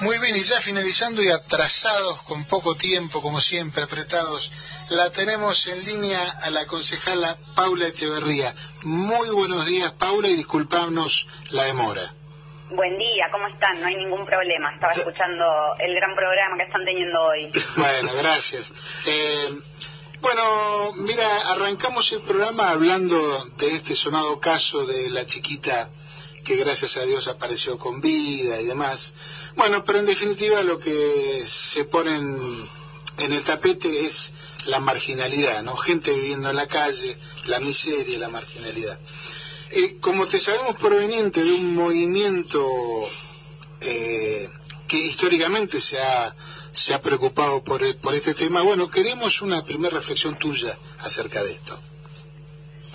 Muy bien, y ya finalizando y atrasados con poco tiempo, como siempre, apretados, la tenemos en línea a la concejala Paula Echeverría. Muy buenos días, Paula, y disculpamos la demora. Buen día, ¿cómo están? No hay ningún problema. Estaba escuchando el gran programa que están teniendo hoy. Bueno, gracias. Eh, bueno, mira, arrancamos el programa hablando de este sonado caso de la chiquita que gracias a Dios apareció con vida y demás. Bueno, pero en definitiva lo que se pone en, el tapete es la marginalidad, ¿no? Gente viviendo en la calle, la miseria, la marginalidad. Eh, como te sabemos proveniente de un movimiento eh, que históricamente se ha, se ha preocupado por, por este tema, bueno, queremos una primera reflexión tuya acerca de esto.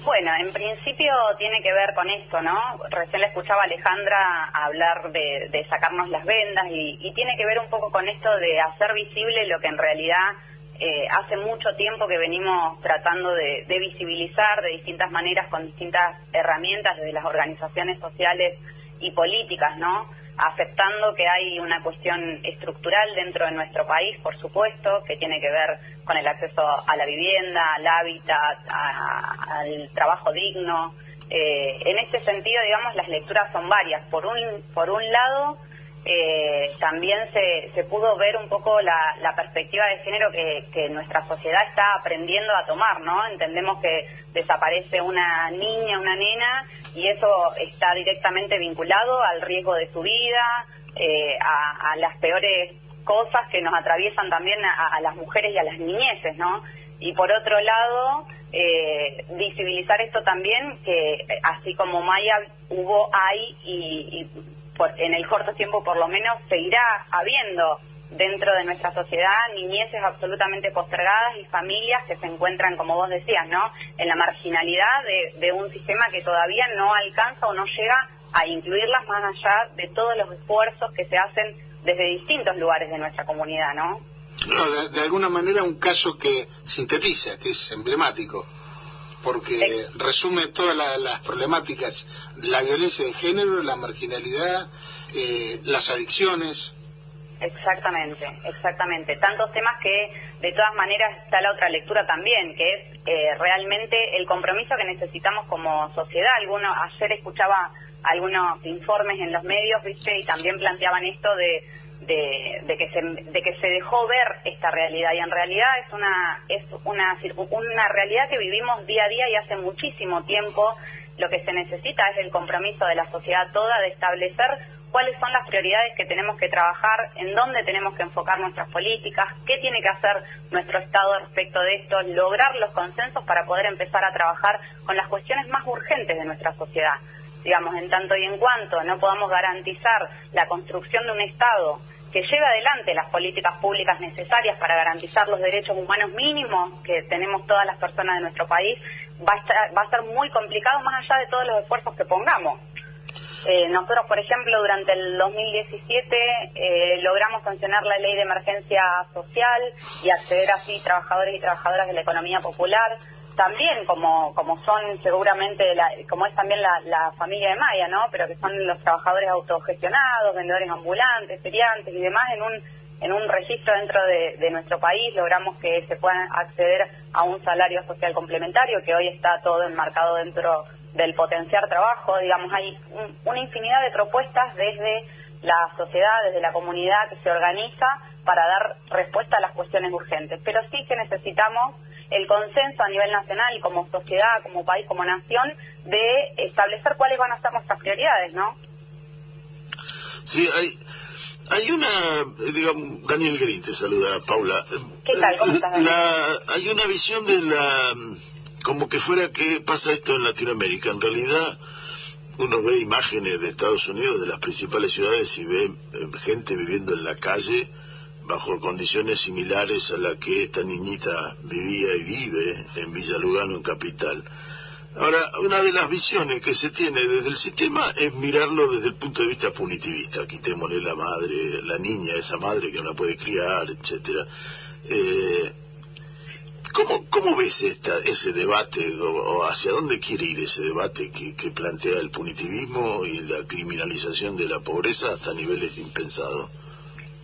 Bueno, en principio tiene que ver con esto, ¿no? Recién le escuchaba Alejandra hablar de, sacarnos las vendas y, tiene que ver un poco con esto de hacer visible lo que en realidad eh, hace mucho tiempo que venimos tratando de, visibilizar de distintas maneras con distintas herramientas desde las organizaciones sociales y políticas, ¿no? Aceptando que hay una cuestión estructural dentro de nuestro país, por supuesto, que tiene que ver con el acceso a la vivienda, al hábitat, al trabajo digno. Eh, en este sentido, digamos, las lecturas son varias. Por un, por un lado, eh, también se, se pudo ver un poco la, la perspectiva de género que, que, nuestra sociedad está aprendiendo a tomar, ¿no? Entendemos que desaparece una niña, una nena, y eso está directamente vinculado al riesgo de su vida, eh, a, las peores cosas que nos atraviesan también a, las mujeres y a las niñeces, ¿no? Y por otro lado, eh, visibilizar esto también, que así como Maya hubo, hay y, en el corto tiempo por lo menos seguirá habiendo dentro de nuestra sociedad niñeces absolutamente postergadas y familias que se encuentran, como vos decías, ¿no? en la marginalidad de, un sistema que todavía no alcanza o no llega a incluirlas más allá de todos los esfuerzos que se hacen desde distintos lugares de nuestra comunidad, ¿no? de, alguna manera un caso que sintetiza, que es emblemático, porque resume todas las problemáticas, la violencia de género, la marginalidad, eh, las adicciones, Exactamente, exactamente. Tantos temas que de todas maneras está la otra lectura también, que es eh, realmente el compromiso que necesitamos como sociedad. Alguno, ayer escuchaba algunos informes en los medios, viste, y también planteaban esto de, de, que se, de que se dejó ver esta realidad y en realidad es una es una una realidad que vivimos día a día y hace muchísimo tiempo. Lo que se necesita es el compromiso de la sociedad toda de establecer cuáles son las prioridades que tenemos que trabajar, en dónde tenemos que enfocar nuestras políticas, qué tiene que hacer nuestro Estado respecto de esto, lograr los consensos para poder empezar a trabajar con las cuestiones más urgentes de nuestra sociedad. Digamos, en tanto y en cuanto no podamos garantizar la construcción de un Estado que lleve adelante las políticas públicas necesarias para garantizar los derechos humanos mínimos que tenemos todas las personas de nuestro país, va a, estar, va a ser muy complicado más allá de todos los esfuerzos que pongamos. Eh, nosotros, por ejemplo, durante el 2017 eh, logramos sancionar la ley de emergencia social y acceder así trabajadores y trabajadoras de la economía popular. También, como, como son seguramente, la, como es también la, familia de Maya, ¿no? Pero que son los trabajadores autogestionados, vendedores ambulantes, feriantes y demás, en un, en un registro dentro de, nuestro país logramos que se puedan acceder a un salario social complementario que hoy está todo enmarcado dentro del potenciar trabajo, digamos, hay una infinidad de propuestas desde la sociedad, desde la comunidad que se organiza para dar respuesta a las cuestiones urgentes. Pero sí que necesitamos el consenso a nivel nacional, como sociedad, como país, como nación, de establecer cuáles van a ser nuestras prioridades, ¿no? Sí, hay, hay una, digamos, Daniel Green te saluda, Paula. ¿Qué tal? ¿Cómo estás? hay una visión de la como que fuera que pasa esto en Latinoamérica. En realidad, uno ve imágenes de Estados Unidos, de las principales ciudades, y ve eh, gente viviendo en la calle bajo condiciones similares a la que esta niñita vivía y vive en Villa Lugano, en Capital. Ahora, una de las visiones que se tiene desde el sistema es mirarlo desde el punto de vista punitivista. Quitémosle la madre, la niña, esa madre que no la puede criar, etcétera. Eh, ¿Cómo, ¿Cómo ves esta, ese debate o, hacia dónde quiere ir ese debate que, plantea el punitivismo y la criminalización de la pobreza hasta niveles impensados?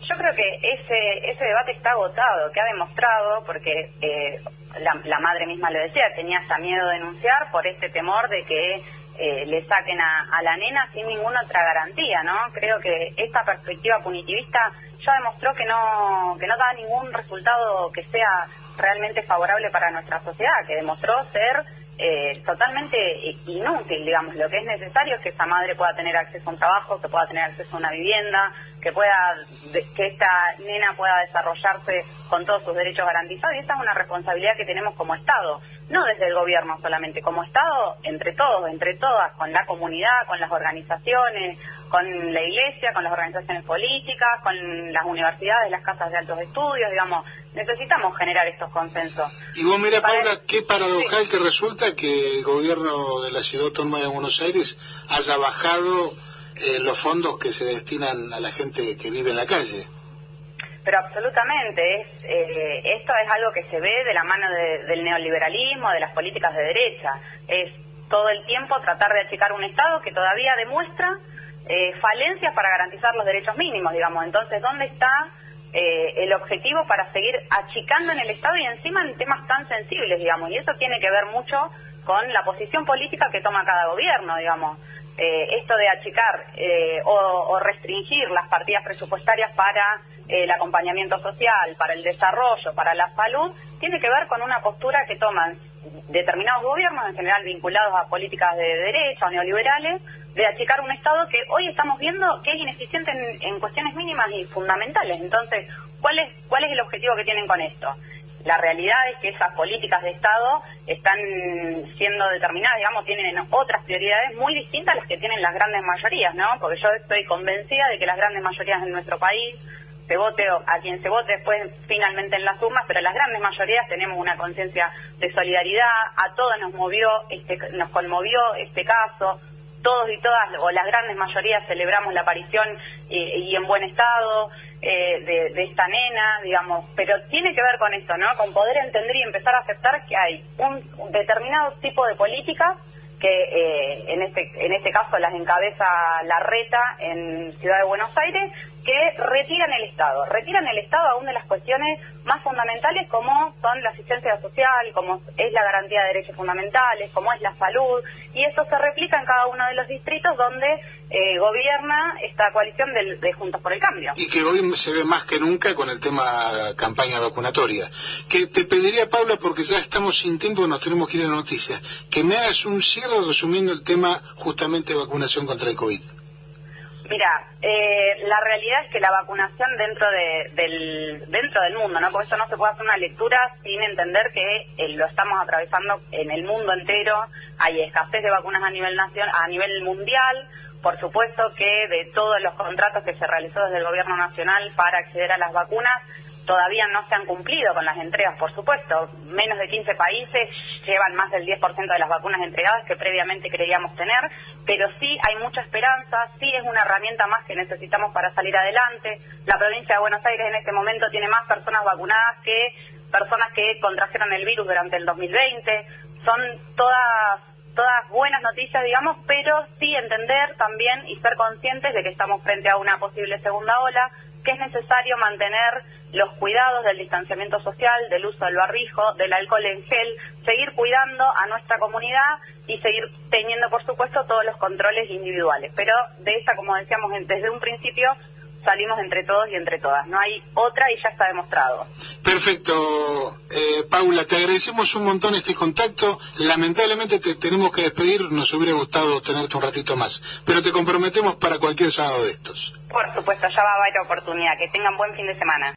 Yo creo que ese, ese debate está agotado, que ha demostrado, porque eh, la, madre misma lo decía, tenía hasta miedo de denunciar por este temor de que eh, le saquen a, la nena sin ninguna otra garantía, ¿no? Creo que esta perspectiva punitivista ya demostró que no, que no da ningún resultado que sea realmente favorable para nuestra sociedad, que demostró ser eh, totalmente inútil, digamos. Lo que es necesario es que esa madre pueda tener acceso a un trabajo, que pueda tener acceso a una vivienda, que pueda que esta nena pueda desarrollarse con todos sus derechos garantizados y esa es una responsabilidad que tenemos como Estado, no desde el gobierno solamente, como Estado entre todos, entre todas, con la comunidad, con las organizaciones, con la iglesia, con las organizaciones políticas, con las universidades, las casas de altos estudios, digamos, necesitamos generar estos consensos. Y vos mira, Paula, qué paradojal que resulta que el gobierno de la ciudad autónoma de Buenos Aires haya bajado eh, los fondos que se destinan a la gente que vive en la calle. Pero absolutamente, es, eh, esto es algo que se ve de la mano del neoliberalismo, de las políticas de derecha. Es todo el tiempo tratar de achicar un Estado que todavía demuestra eh, falencias para garantizar los derechos mínimos, digamos. Entonces, ¿dónde está el objetivo para seguir achicando en el Estado y encima en temas tan sensibles, digamos? Y eso tiene que ver mucho con la posición política que toma cada gobierno, digamos. Eh, esto de achicar eh, o, restringir las partidas presupuestarias para eh, el acompañamiento social, para el desarrollo, para la salud, tiene que ver con una postura que toman determinados gobiernos, en general vinculados a políticas de derecha o neoliberales, de achicar un Estado que hoy estamos viendo que es ineficiente en, en cuestiones mínimas y fundamentales. Entonces, ¿cuál es, ¿cuál es el objetivo que tienen con esto? La realidad es que esas políticas de Estado están siendo determinadas, digamos, tienen otras prioridades muy distintas a las que tienen las grandes mayorías, ¿no? Porque yo estoy convencida de que las grandes mayorías en nuestro país, se vote a quien se vote después finalmente en las urnas, pero las grandes mayorías tenemos una conciencia de solidaridad, a todos nos movió, este, nos conmovió este caso, todos y todas, o las grandes mayorías celebramos la aparición y en buen estado, eh, de, esta nena, digamos, pero tiene que ver con esto, ¿no? Con poder entender y empezar a aceptar que hay un, determinado tipo de políticas que eh, en este en este caso las encabeza la reta en Ciudad de Buenos Aires que retiran el Estado, retiran el Estado aún de las cuestiones más fundamentales como son la asistencia social, como es la garantía de derechos fundamentales, como es la salud, y eso se replica en cada uno de los distritos donde eh, gobierna esta coalición de, Juntos por el Cambio. Y que hoy se ve más que nunca con el tema campaña vacunatoria. Que te pediría, Paula, porque ya estamos sin tiempo, nos tenemos que ir a la noticia, que me hagas un cierre resumiendo el tema justamente vacunación contra el COVID. Mira, eh, la realidad es que la vacunación dentro del dentro del mundo, ¿no? Por eso no se puede hacer una lectura sin entender que eh, lo estamos atravesando en el mundo entero. Hay escasez de vacunas a nivel nacional, a nivel mundial. Por supuesto que de todos los contratos que se realizó desde el gobierno nacional para acceder a las vacunas, todavía no se han cumplido con las entregas, por supuesto. Menos de 15 países llevan más del 10% de las vacunas entregadas que previamente creíamos tener, pero sí hay mucha esperanza, sí es una herramienta más que necesitamos para salir adelante. La provincia de Buenos Aires en este momento tiene más personas vacunadas que personas que contrajeron el virus durante el 2020. Son todas todas buenas noticias, digamos, pero sí entender también y ser conscientes de que estamos frente a una posible segunda ola, que es necesario mantener los cuidados del distanciamiento social, del uso del barrijo, del alcohol en gel, seguir cuidando a nuestra comunidad y seguir teniendo, por supuesto, todos los controles individuales. Pero de esta, como decíamos desde un principio, salimos entre todos y entre todas. No hay otra y ya está demostrado. Perfecto. Eh, Paula, te agradecemos un montón este contacto. Lamentablemente te tenemos que despedir. Nos hubiera gustado tenerte un ratito más. Pero te comprometemos para cualquier sábado de estos. Por supuesto, ya va a haber oportunidad. Que tengan buen fin de semana.